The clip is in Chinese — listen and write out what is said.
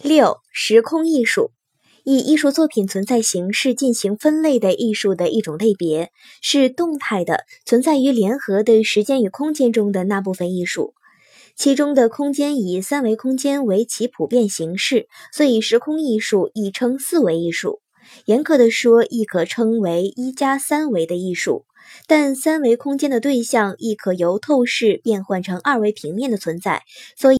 六、时空艺术，以艺术作品存在形式进行分类的艺术的一种类别，是动态的，存在于联合的时间与空间中的那部分艺术。其中的空间以三维空间为其普遍形式，所以时空艺术亦称四维艺术。严格的说，亦可称为一加三维的艺术。但三维空间的对象亦可由透视变换成二维平面的存在，所以。